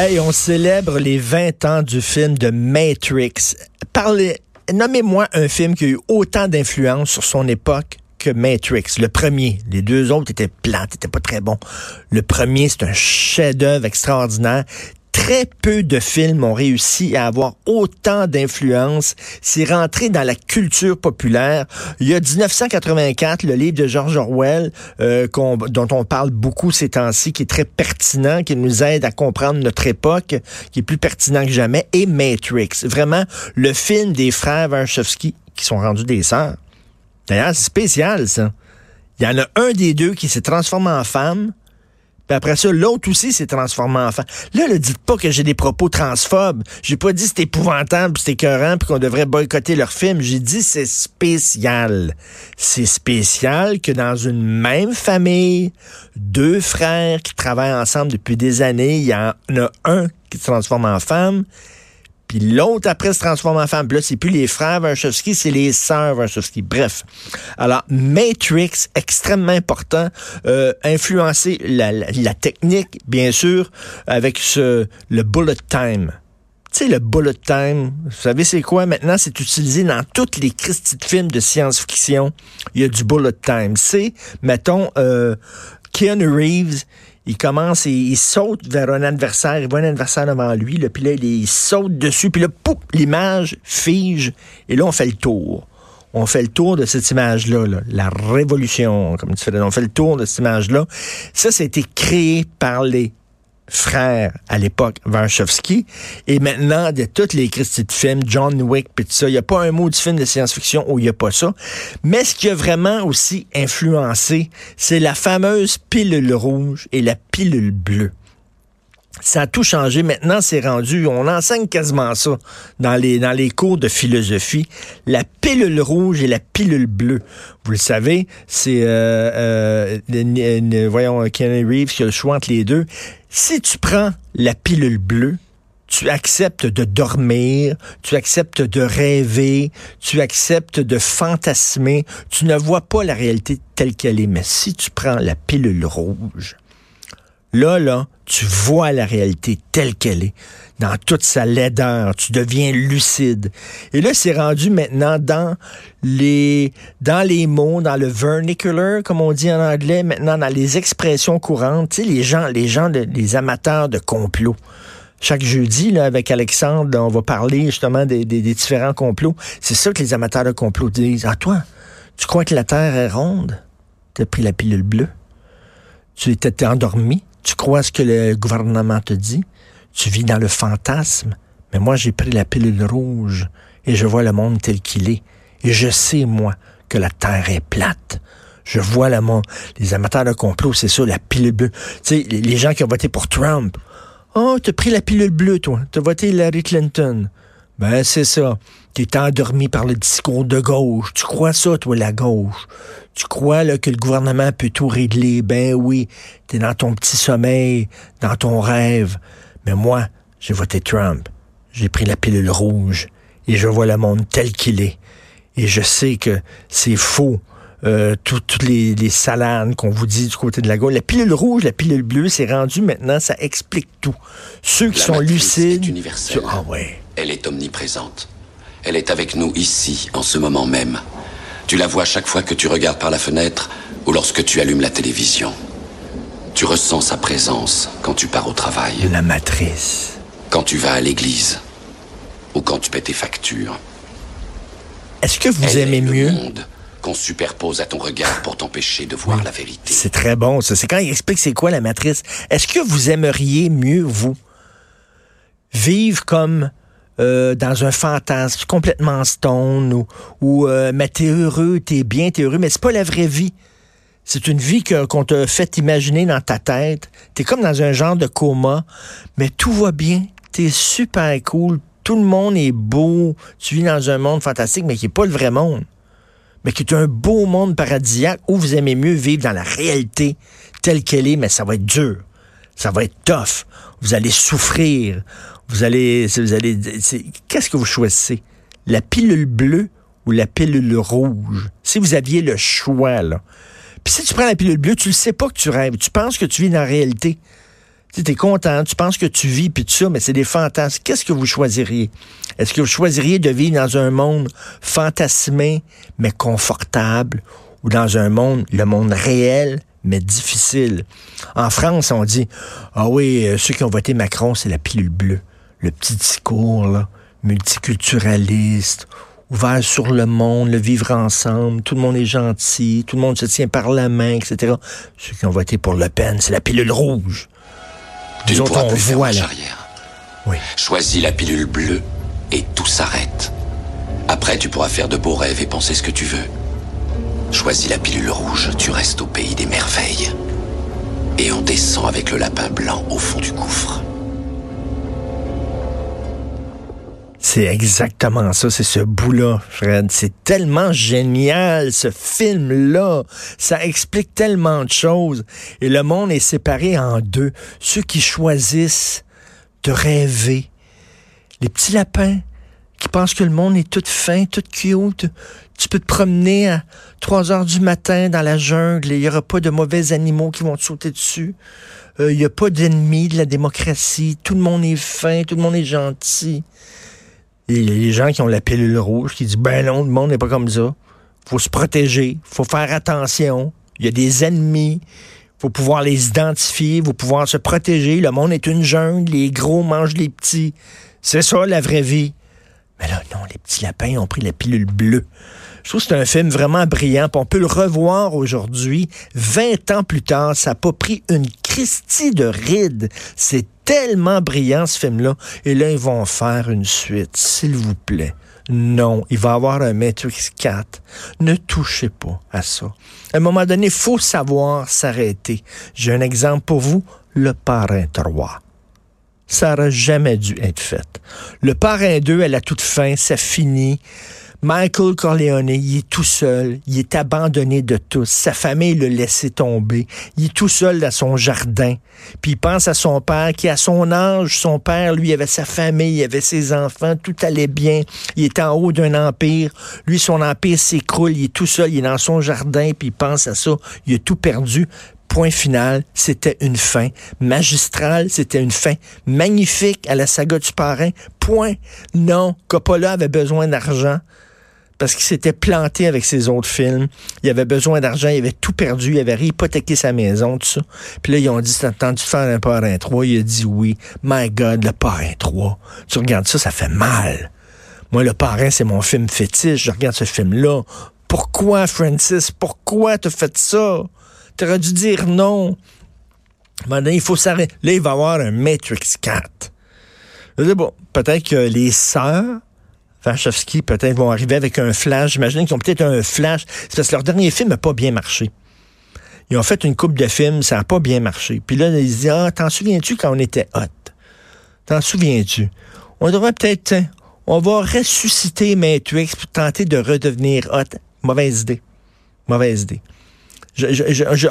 Hey, on célèbre les 20 ans du film de Matrix. Parlez, nommez-moi un film qui a eu autant d'influence sur son époque que Matrix, le premier. Les deux autres étaient plats, étaient pas très bons. Le premier, c'est un chef-d'œuvre extraordinaire très peu de films ont réussi à avoir autant d'influence. C'est rentré dans la culture populaire. Il y a 1984, le livre de George Orwell, euh, dont on parle beaucoup ces temps-ci, qui est très pertinent, qui nous aide à comprendre notre époque, qui est plus pertinent que jamais, et Matrix. Vraiment, le film des frères Wachowski, qui sont rendus des sœurs. D'ailleurs, c'est spécial, ça. Il y en a un des deux qui s'est transformé en femme, puis après ça, l'autre aussi s'est transformé en femme. Là, ne dites pas que j'ai des propos transphobes. J'ai pas dit c'est épouvantable, c'est écœurant, puis qu'on devrait boycotter leur film. J'ai dit c'est spécial. C'est spécial que dans une même famille, deux frères qui travaillent ensemble depuis des années, il y en a un qui se transforme en femme puis l'autre, après, se transforme en femme. Puis là, c'est plus les frères Wachowski, c'est les sœurs Wachowski. Bref. Alors, Matrix, extrêmement important, euh, influencer la, la, technique, bien sûr, avec ce le bullet time. Tu sais, le bullet time, vous savez c'est quoi? Maintenant, c'est utilisé dans toutes les Christie de films de science-fiction. Il y a du bullet time. C'est, mettons, euh, Keanu Reeves, il commence il saute vers un adversaire, il voit un adversaire devant lui, puis là, il, saute dessus, puis là, pouf, l'image fige, et là, on fait le tour. On fait le tour de cette image-là, la révolution, comme tu fais. On fait le tour de cette image-là. Ça, ça été créé par les frère à l'époque, Warshawski. Et maintenant, de toutes les Christie de films, John Wick, puis tout ça, il n'y a pas un mot du film de science-fiction où il n'y a pas ça. Mais ce qui a vraiment aussi influencé, c'est la fameuse pilule rouge et la pilule bleue ça a tout changé. Maintenant, c'est rendu, on enseigne quasiment ça dans les, dans les cours de philosophie. La pilule rouge et la pilule bleue. Vous le savez, c'est, euh, euh, voyons, Kenny Reeves qui a le choix entre les deux. Si tu prends la pilule bleue, tu acceptes de dormir, tu acceptes de rêver, tu acceptes de fantasmer, tu ne vois pas la réalité telle qu'elle est. Mais si tu prends la pilule rouge, Là, là, tu vois la réalité telle qu'elle est, dans toute sa laideur, tu deviens lucide. Et là, c'est rendu maintenant dans les, dans les mots, dans le vernacular, comme on dit en anglais, maintenant dans les expressions courantes, tu sais, les gens, les gens, les amateurs de complot. Chaque jeudi, là, avec Alexandre, on va parler justement des, des, différents complots. C'est ça que les amateurs de complot disent. Ah, toi, tu crois que la Terre est ronde? Tu as pris la pilule bleue? Tu étais endormi? Tu crois ce que le gouvernement te dit? Tu vis dans le fantasme. Mais moi, j'ai pris la pilule rouge et je vois le monde tel qu'il est. Et je sais, moi, que la Terre est plate. Je vois le monde. Les amateurs de complot, c'est ça, la pilule bleue. Tu sais, les gens qui ont voté pour Trump. Oh, t'as pris la pilule bleue, toi. T'as voté Hillary Clinton. Ben, c'est ça. Tu es endormi par le discours de gauche. Tu crois ça, toi, la gauche? Tu crois là, que le gouvernement peut tout régler? Ben oui, tu dans ton petit sommeil, dans ton rêve. Mais moi, j'ai voté Trump. J'ai pris la pilule rouge et je vois le monde tel qu'il est. Et je sais que c'est faux. Euh, toutes les, les salades qu'on vous dit du côté de la gauche. La pilule rouge, la pilule bleue, c'est rendu maintenant, ça explique tout. Ceux qui sont lucides. Est universelle. Ah ouais. Elle est omniprésente. Elle est avec nous ici, en ce moment même. Tu la vois chaque fois que tu regardes par la fenêtre ou lorsque tu allumes la télévision. Tu ressens sa présence quand tu pars au travail. La matrice. Quand tu vas à l'église. Ou quand tu paies tes factures. Est-ce que vous aimez mieux qu'on superpose à ton regard pour t'empêcher de voir la vérité. C'est très bon, ça. C'est quand il explique c'est quoi la matrice. Est-ce que vous aimeriez mieux, vous, vivre comme euh, dans un fantasme complètement stone ou, ou euh, mais t'es heureux, t'es bien, t'es heureux, mais c'est pas la vraie vie. C'est une vie qu'on te fait imaginer dans ta tête. T'es comme dans un genre de coma, mais tout va bien. T'es super cool. Tout le monde est beau. Tu vis dans un monde fantastique, mais qui n'est pas le vrai monde. Mais qui est un beau monde paradisiaque où vous aimez mieux vivre dans la réalité telle qu'elle est, mais ça va être dur. Ça va être tough. Vous allez souffrir. Vous allez, vous allez, qu'est-ce que vous choisissez? La pilule bleue ou la pilule rouge? Si vous aviez le choix, là. Puis si tu prends la pilule bleue, tu ne sais pas que tu rêves. Tu penses que tu vis dans la réalité. Tu es content, tu penses que tu vis, puis tout ça, mais c'est des fantasmes. Qu'est-ce que vous choisiriez? Est-ce que vous choisiriez de vivre dans un monde fantasmé, mais confortable, ou dans un monde, le monde réel, mais difficile? En France, on dit, ah oui, euh, ceux qui ont voté Macron, c'est la pilule bleue. Le petit discours, là, multiculturaliste, ouvert sur le monde, le vivre ensemble, tout le monde est gentil, tout le monde se tient par la main, etc. Ceux qui ont voté pour Le Pen, c'est la pilule rouge. Tu autres, pourras on plus faire voit, là. arrière. Oui. Choisis la pilule bleue et tout s'arrête. Après, tu pourras faire de beaux rêves et penser ce que tu veux. Choisis la pilule rouge, tu restes au pays des merveilles. Et on descend avec le lapin blanc au fond du gouffre. C'est exactement ça, c'est ce bout-là, Fred. C'est tellement génial, ce film-là. Ça explique tellement de choses. Et le monde est séparé en deux. Ceux qui choisissent de rêver. Les petits lapins qui pensent que le monde est tout fin, tout cute. Tu peux te promener à 3 heures du matin dans la jungle et il n'y aura pas de mauvais animaux qui vont te sauter dessus. Euh, Il n'y a pas d'ennemis de la démocratie. Tout le monde est fin, tout le monde est gentil. Les gens qui ont la pilule rouge qui disent ben non, le monde n'est pas comme ça. Faut se protéger, faut faire attention. Il y a des ennemis. faut pouvoir les identifier, faut pouvoir se protéger. Le monde est une jungle, les gros mangent les petits. C'est ça la vraie vie. Mais là, non, les petits lapins ont pris la pilule bleue. Je trouve que c'est un film vraiment brillant. on peut le revoir aujourd'hui, 20 ans plus tard. Ça n'a pas pris une Christie de ride. C'est tellement brillant, ce film-là. Et là, ils vont faire une suite, s'il vous plaît. Non, il va y avoir un Matrix 4. Ne touchez pas à ça. À un moment donné, il faut savoir s'arrêter. J'ai un exemple pour vous, le parrain 3 ça n'aurait jamais dû être fait. Le parrain 2, à la toute fin, ça finit. Michael Corleone, il est tout seul, il est abandonné de tous, sa famille le laissé tomber, il est tout seul dans son jardin, puis il pense à son père qui, à son âge, son père, lui, avait sa famille, il avait ses enfants, tout allait bien, il est en haut d'un empire, lui, son empire s'écroule, il est tout seul, il est dans son jardin, puis il pense à ça, il a tout perdu, Point final, c'était une fin magistrale, c'était une fin magnifique à la saga du parrain. Point. Non, Coppola avait besoin d'argent parce qu'il s'était planté avec ses autres films. Il avait besoin d'argent, il avait tout perdu, il avait hypothéqué sa maison, tout ça. Puis là, ils ont dit, t'as entendu faire un parrain 3? Il a dit oui. My God, le parrain 3. Tu regardes ça, ça fait mal. Moi, le parrain, c'est mon film fétiche. Je regarde ce film-là. Pourquoi, Francis? Pourquoi t'as fait ça? T'aurais dû dire non. Maintenant, il faut s'arrêter. Là, il va y avoir un Matrix 4. Je dis, bon, peut-être que les sœurs Wachowski, peut-être, vont arriver avec un flash. J'imagine qu'ils ont peut-être un flash. C'est parce que leur dernier film n'a pas bien marché. Ils ont fait une coupe de films, ça n'a pas bien marché. Puis là, ils disent, ah, t'en souviens-tu quand on était hot? T'en souviens-tu? On devrait peut-être, tiens, on va ressusciter Matrix pour tenter de redevenir hot. Mauvaise idée. Mauvaise idée.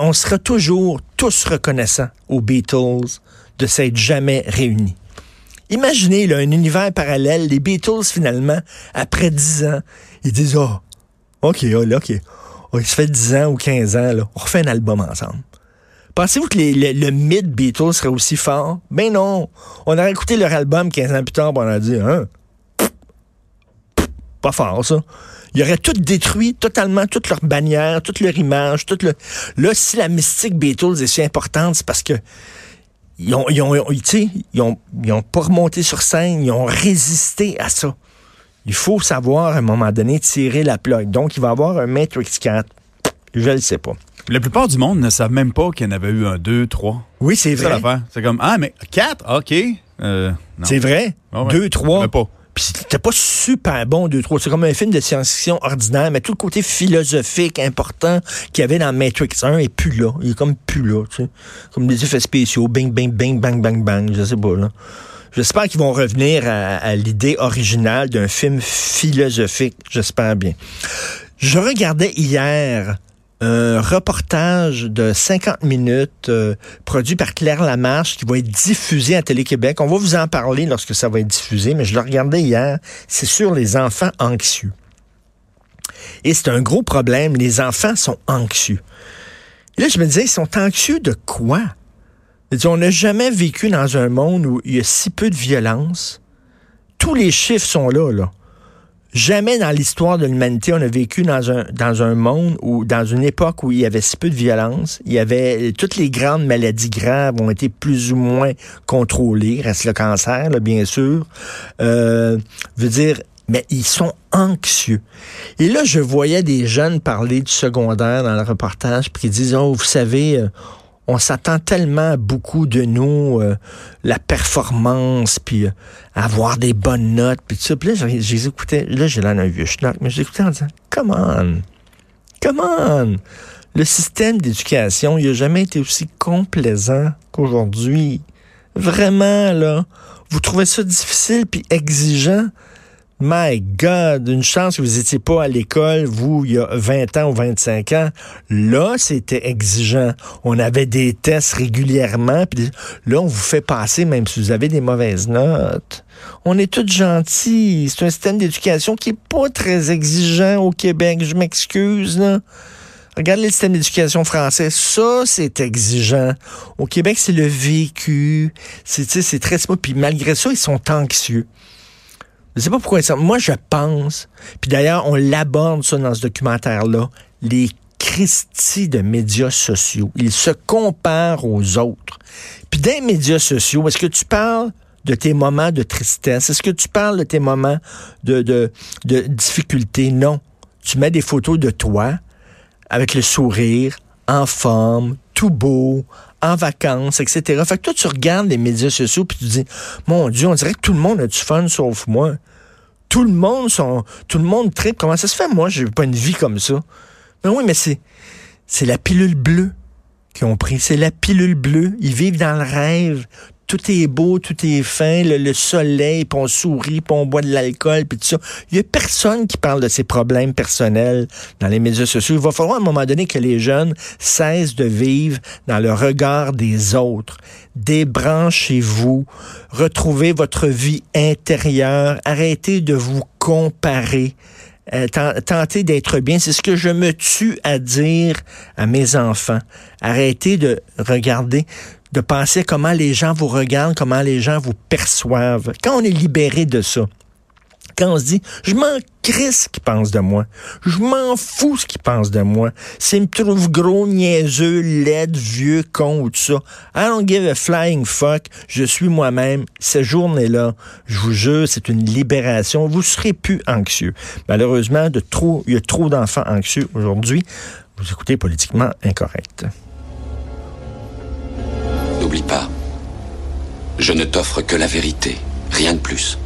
On sera toujours tous reconnaissants aux Beatles de s'être jamais réunis. Imaginez un univers parallèle, les Beatles finalement, après 10 ans, ils disent Oh, OK, oh, OK. Oh, il se fait 10 ans ou 15 ans, on refait un album ensemble. Pensez-vous que le, mythe Beatles serait aussi fort? Ben non. On aurait écouté leur album 15 ans plus tard, on aurait dit Hein? Pas fort, ça. Ils auraient tout détruit, totalement, toute leur bannière, toute leur image, toute le... Là, si la mystique Beatles est si importante, c'est parce que ils ont, ils ont, ils- ont, ils ont pas remonté sur scène, ils ont résisté à ça. Il faut savoir, à un moment donné, tirer la plug. Donc, il va y avoir un Matrix 4. Je le sais pas. La plupart du monde ne savent même pas qu'il y en avait eu un, deux, trois. Oui, c'est C'est ça vrai. l'affaire. C'est comme, ah, mais quatre, OK. Euh. C'est vrai? Ah ouais. Deux, trois? Pas. Puis c'était pas super bon, deux, trois. C'est comme un film de science-fiction ordinaire, mais tout le côté philosophique important qu'il y avait dans Matrix 1 est plus là. Il est comme plus là, tu sais. Comme des effets spéciaux, bing, bing, bing, bang, bang, bang, je sais pas, là. J'espère qu'ils vont revenir à, à l'idée originale d'un film philosophique. J'espère bien. Je regardais hier un reportage de 50 minutes euh, produit par Claire Lamarche qui va être diffusé à Télé-Québec. On va vous en parler lorsque ça va être diffusé, mais je le regardais hier. C'est sur les enfants anxieux. Et c'est un gros problème. Les enfants sont anxieux. Et là, je me disais, ils sont anxieux de quoi? On n'a jamais vécu dans un monde où il y a si peu de violence. Tous les chiffres sont là, là. Jamais dans l'histoire de l'humanité, on a vécu dans un, dans un monde ou dans une époque où il y avait si peu de violence. Il y avait toutes les grandes maladies graves ont été plus ou moins contrôlées. Reste le cancer, là, bien sûr. Euh, veut dire, mais ils sont anxieux. Et là, je voyais des jeunes parler du secondaire dans le reportage, puis ils disent, oh, vous savez, euh, on s'attend tellement beaucoup de nous, euh, la performance, puis euh, avoir des bonnes notes, puis tout ça. Puis là, écouté, là, j'ai l'air d'un vieux schnock, mais j'écoutais en disant, come on, come on. Le système d'éducation, il n'a jamais été aussi complaisant qu'aujourd'hui. Vraiment, là. Vous trouvez ça difficile puis exigeant? My God, une chance que vous n'étiez pas à l'école, vous, il y a 20 ans ou 25 ans. Là, c'était exigeant. On avait des tests régulièrement, puis là, on vous fait passer même si vous avez des mauvaises notes. On est tous gentils. C'est un système d'éducation qui est pas très exigeant au Québec. Je m'excuse, là. Regardez le système d'éducation français. Ça, c'est exigeant. Au Québec, c'est le vécu. C'est, c'est très. Puis malgré ça, ils sont anxieux. Je sais pas pourquoi ça. Moi, je pense, puis d'ailleurs, on l'aborde ça dans ce documentaire-là, les Christie de médias sociaux. Ils se comparent aux autres. Puis dans les médias sociaux, est-ce que tu parles de tes moments de tristesse? Est-ce que tu parles de tes moments de, de, de difficulté? Non. Tu mets des photos de toi avec le sourire, en forme, tout beau, en vacances, etc. Fait que toi, tu regardes les médias sociaux puis tu dis, mon Dieu, on dirait que tout le monde a du fun sauf moi. Tout le monde sont, tout le monde tripe. Comment ça se fait? Moi, j'ai pas une vie comme ça? Mais oui, mais c'est, c'est la pilule bleue qu'ils ont pris. C'est la pilule bleue. Ils vivent dans le rêve tout est beau, tout est fin, le, soleil, puis on sourit, puis on boit de l'alcool, puis tout ça. Il y a personne qui parle de ses problèmes personnels dans les médias sociaux. Il va falloir à un moment donné que les jeunes cessent de vivre dans le regard des autres. Débranchez-vous, retrouvez votre vie intérieure, arrêtez de vous comparer. Euh, tentez d'être bien. C'est ce que je me tue à dire à mes enfants. Arrêtez de regarder de penser comment les gens vous regardent, comment les gens vous perçoivent. Quand on est libéré de ça, quand on se dit, je m'en crisse ce qu'ils pensent de moi. Je m'en fous ce qu'ils pensent de moi. S'ils me trouvent gros, niaiseux, laid, vieux, con ou tout ça. I don't give a flying fuck. Je suis moi-même. Cette journée-là, je vous jure, c'est une libération. Vous serez plus anxieux. Malheureusement, de il y a trop d'enfants anxieux aujourd'hui. Vous écoutez politiquement incorrect. N'oublie pas, je ne t'offre que la vérité, rien de plus.